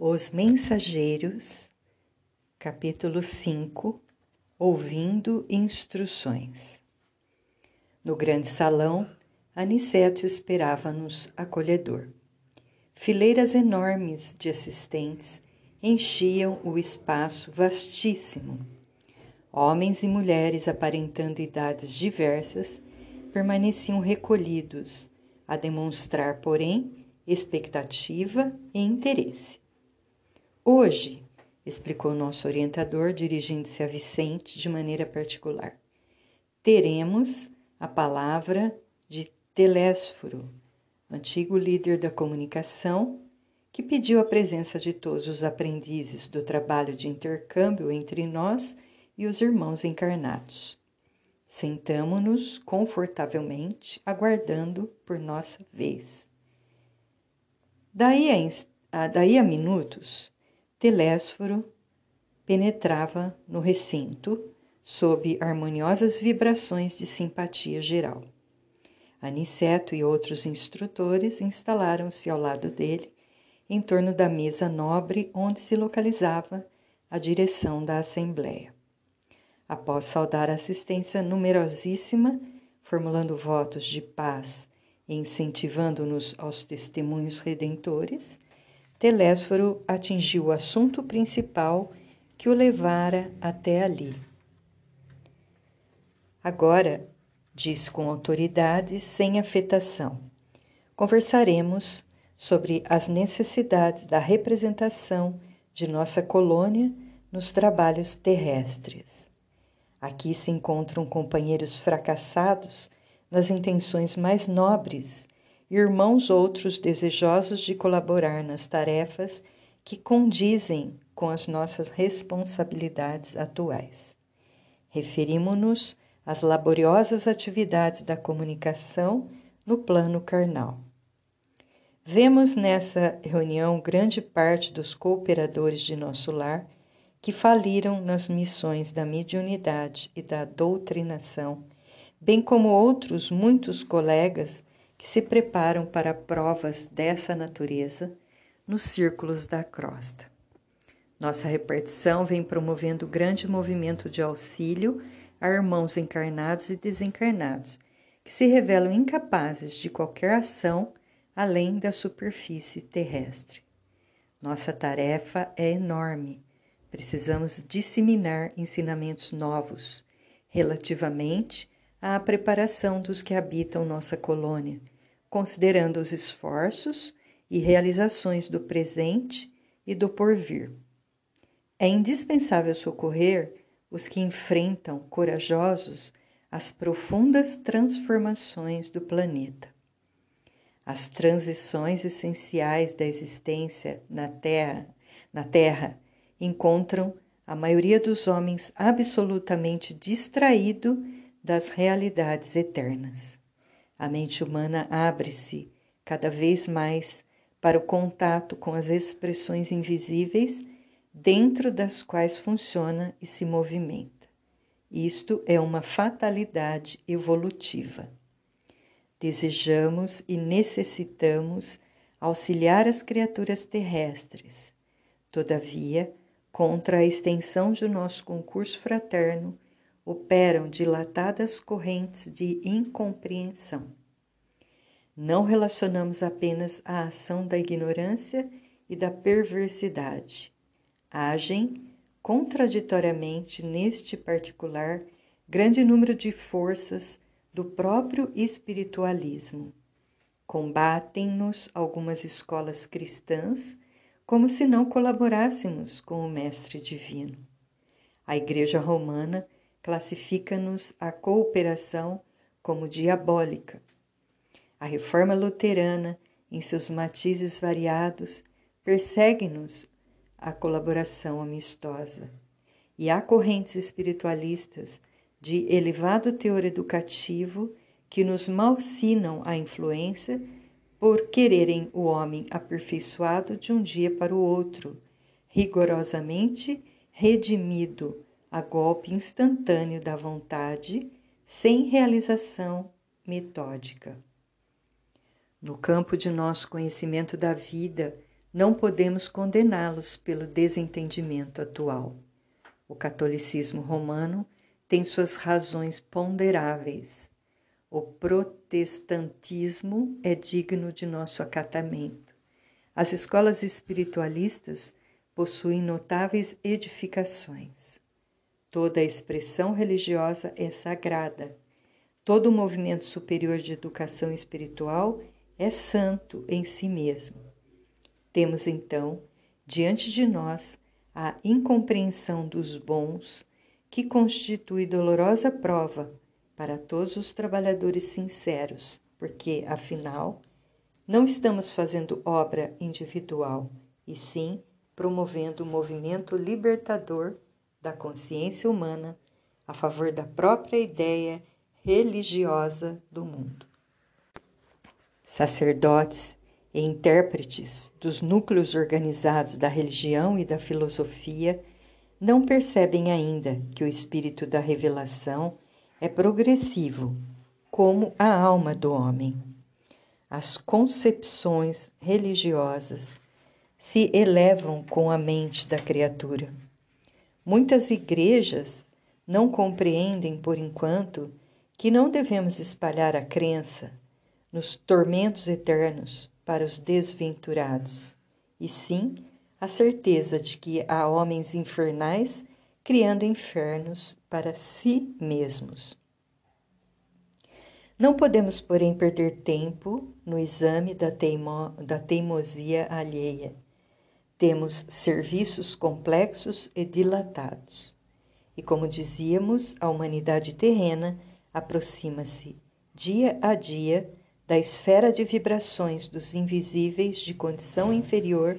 Os Mensageiros, capítulo 5 Ouvindo instruções. No grande salão, Aniceto esperava-nos acolhedor. Fileiras enormes de assistentes enchiam o espaço vastíssimo. Homens e mulheres aparentando idades diversas permaneciam recolhidos, a demonstrar, porém, expectativa e interesse. Hoje, explicou nosso orientador, dirigindo-se a Vicente de maneira particular, teremos a palavra de Telésforo, antigo líder da comunicação, que pediu a presença de todos os aprendizes do trabalho de intercâmbio entre nós e os irmãos encarnados. Sentamo-nos confortavelmente, aguardando por nossa vez. Daí a, daí a minutos, Telésforo penetrava no recinto sob harmoniosas vibrações de simpatia geral. Aniceto e outros instrutores instalaram-se ao lado dele, em torno da mesa nobre onde se localizava a direção da Assembleia. Após saudar a assistência numerosíssima, formulando votos de paz e incentivando-nos aos testemunhos redentores, Telésforo atingiu o assunto principal que o levara até ali. Agora, diz com autoridade, sem afetação. Conversaremos sobre as necessidades da representação de nossa colônia nos trabalhos terrestres. Aqui se encontram companheiros fracassados nas intenções mais nobres, irmãos outros desejosos de colaborar nas tarefas que condizem com as nossas responsabilidades atuais. Referimos-nos as laboriosas atividades da comunicação no plano carnal. Vemos nessa reunião grande parte dos cooperadores de nosso lar que faliram nas missões da mediunidade e da doutrinação, bem como outros muitos colegas que se preparam para provas dessa natureza nos círculos da crosta. Nossa repartição vem promovendo grande movimento de auxílio a irmãos encarnados e desencarnados, que se revelam incapazes de qualquer ação além da superfície terrestre. Nossa tarefa é enorme. Precisamos disseminar ensinamentos novos relativamente à preparação dos que habitam nossa colônia, considerando os esforços e realizações do presente e do porvir. É indispensável socorrer os que enfrentam corajosos as profundas transformações do planeta. As transições essenciais da existência na Terra, na Terra encontram a maioria dos homens absolutamente distraído das realidades eternas. A mente humana abre-se cada vez mais para o contato com as expressões invisíveis dentro das quais funciona e se movimenta. Isto é uma fatalidade evolutiva. Desejamos e necessitamos auxiliar as criaturas terrestres. Todavia, contra a extensão de nosso concurso fraterno, operam dilatadas correntes de incompreensão. Não relacionamos apenas a ação da ignorância e da perversidade agem contraditoriamente neste particular grande número de forças do próprio espiritualismo. Combatem-nos algumas escolas cristãs como se não colaborássemos com o Mestre Divino. A Igreja Romana classifica-nos a cooperação como diabólica. A Reforma Luterana, em seus matizes variados, persegue-nos a colaboração amistosa. E há correntes espiritualistas de elevado teor educativo que nos malsinam a influência por quererem o homem aperfeiçoado de um dia para o outro, rigorosamente redimido a golpe instantâneo da vontade, sem realização metódica. No campo de nosso conhecimento da vida, não podemos condená-los pelo desentendimento atual. O catolicismo romano tem suas razões ponderáveis. O protestantismo é digno de nosso acatamento. As escolas espiritualistas possuem notáveis edificações. Toda expressão religiosa é sagrada. Todo movimento superior de educação espiritual é santo em si mesmo. Temos então diante de nós a incompreensão dos bons, que constitui dolorosa prova para todos os trabalhadores sinceros, porque, afinal, não estamos fazendo obra individual, e sim promovendo o movimento libertador da consciência humana a favor da própria ideia religiosa do mundo. Sacerdotes e intérpretes dos núcleos organizados da religião e da filosofia não percebem ainda que o espírito da revelação é progressivo, como a alma do homem. As concepções religiosas se elevam com a mente da criatura. Muitas igrejas não compreendem, por enquanto, que não devemos espalhar a crença nos tormentos eternos para os desventurados, e sim a certeza de que há homens infernais criando infernos para si mesmos. Não podemos, porém, perder tempo no exame da, teimo, da teimosia alheia. Temos serviços complexos e dilatados. E como dizíamos, a humanidade terrena aproxima-se dia a dia da esfera de vibrações dos invisíveis de condição inferior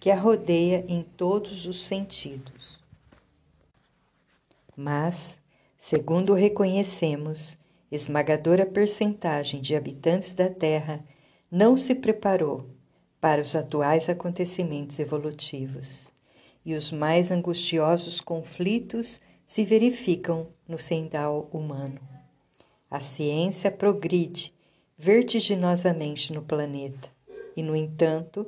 que a rodeia em todos os sentidos. Mas, segundo reconhecemos, esmagadora percentagem de habitantes da Terra não se preparou para os atuais acontecimentos evolutivos, e os mais angustiosos conflitos se verificam no sendal humano. A ciência progride vertiginosamente no planeta. E, no entanto,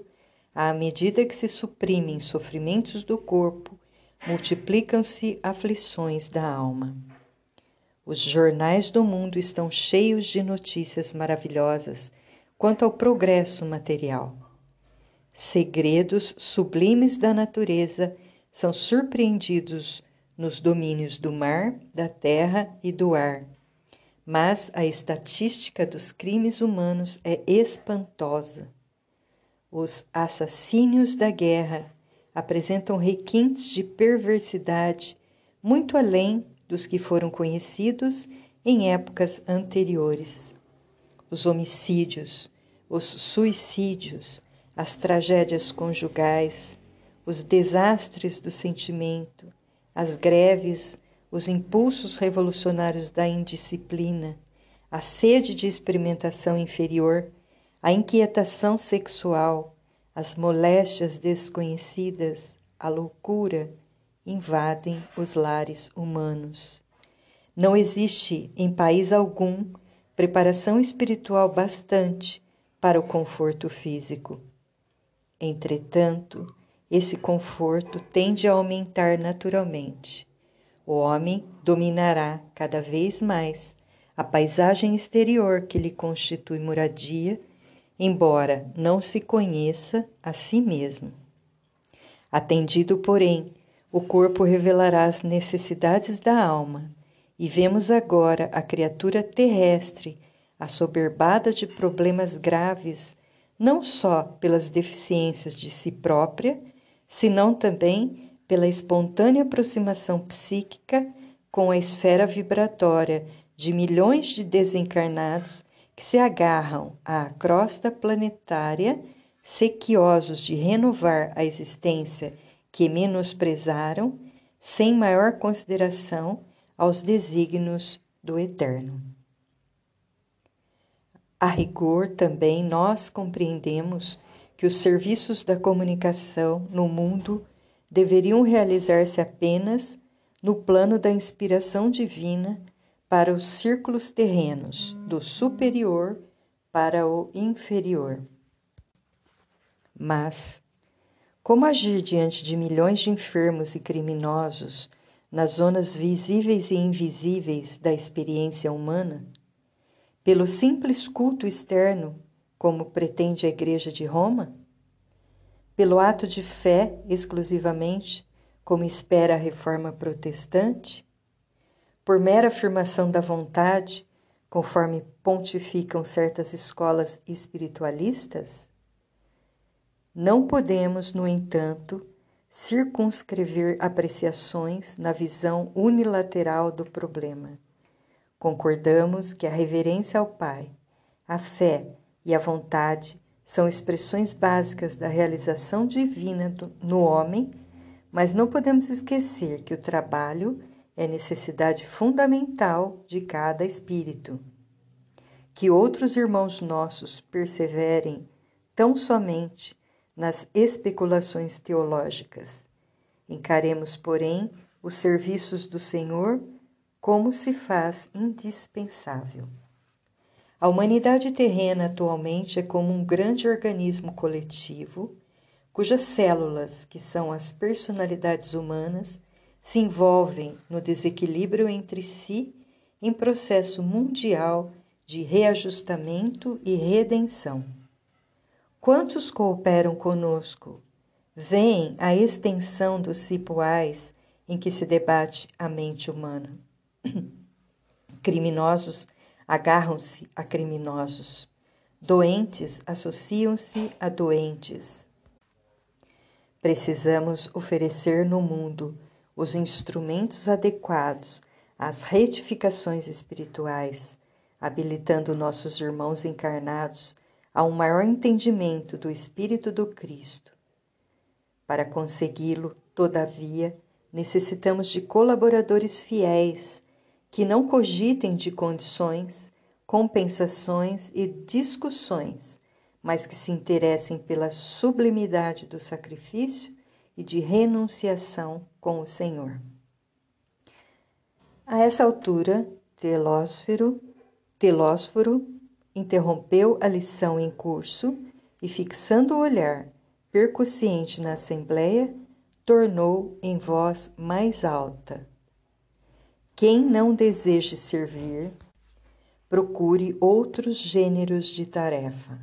à medida que se suprimem sofrimentos do corpo, multiplicam-se aflições da alma. Os jornais do mundo estão cheios de notícias maravilhosas quanto ao progresso material. Segredos sublimes da natureza são surpreendidos nos domínios do mar, da terra e do ar mas a estatística dos crimes humanos é espantosa. Os assassínios da guerra apresentam requintes de perversidade muito além dos que foram conhecidos em épocas anteriores. Os homicídios, os suicídios, as tragédias conjugais, os desastres do sentimento, as greves os impulsos revolucionários da indisciplina, a sede de experimentação inferior, a inquietação sexual, as moléstias desconhecidas, a loucura invadem os lares humanos. Não existe em país algum preparação espiritual bastante para o conforto físico. Entretanto, esse conforto tende a aumentar naturalmente o homem dominará cada vez mais a paisagem exterior que lhe constitui moradia, embora não se conheça a si mesmo. Atendido, porém, o corpo revelará as necessidades da alma, e vemos agora a criatura terrestre assoberbada de problemas graves, não só pelas deficiências de si própria, senão também pela espontânea aproximação psíquica com a esfera vibratória de milhões de desencarnados que se agarram à crosta planetária, sequiosos de renovar a existência que menosprezaram, sem maior consideração aos desígnios do Eterno. A rigor, também nós compreendemos que os serviços da comunicação no mundo deveriam realizar-se apenas no plano da inspiração divina para os círculos terrenos, do superior para o inferior. Mas, Como agir diante de milhões de enfermos e criminosos nas zonas visíveis e invisíveis da experiência humana? Pelo simples culto externo, como pretende a Igreja de Roma? Pelo ato de fé exclusivamente, como espera a reforma protestante? Por mera afirmação da vontade, conforme pontificam certas escolas espiritualistas? Não podemos, no entanto, circunscrever apreciações na visão unilateral do problema. Concordamos que a reverência ao Pai, a fé e a vontade são expressões básicas da realização divina no homem, mas não podemos esquecer que o trabalho é necessidade fundamental de cada espírito. Que outros irmãos nossos perseverem tão somente nas especulações teológicas. Encaremos, porém, os serviços do Senhor como se faz indispensável. A humanidade terrena atualmente é como um grande organismo coletivo, cujas células, que são as personalidades humanas, se envolvem no desequilíbrio entre si em processo mundial de reajustamento e redenção. Quantos cooperam conosco? Veem a extensão dos cipuais em que se debate a mente humana. Criminosos agarram-se a criminosos. Doentes associam-se a doentes. Precisamos oferecer no mundo os instrumentos adequados às retificações espirituais, habilitando nossos irmãos encarnados a um maior entendimento do Espírito do Cristo. Para consegui-lo, todavia, necessitamos de colaboradores fiéis que não cogitem de condições, compensações e discussões, mas que se interessem pela sublimidade do sacrifício e de renunciação com o Senhor. A essa altura, Telósfero, Telósforo interrompeu a lição em curso e, fixando o olhar percussiente na assembleia, tornou em voz mais alta: Quem não deseje servir, procure outros gêneros de tarefa.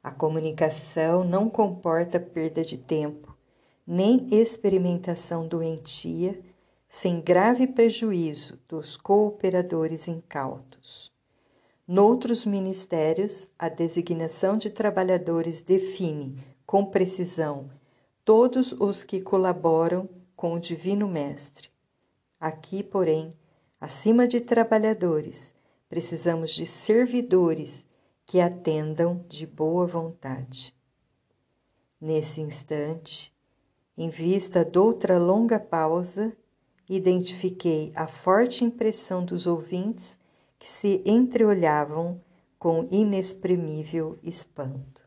A comunicação não comporta perda de tempo, nem experimentação doentia, sem grave prejuízo dos cooperadores incautos. Noutros ministérios, a designação de trabalhadores define, com precisão, todos os que colaboram com o Divino Mestre. Aqui, porém, acima de trabalhadores, precisamos de servidores que atendam de boa vontade. Nesse instante, em vista de outra longa pausa, identifiquei a forte impressão dos ouvintes que se entreolhavam com inexprimível espanto.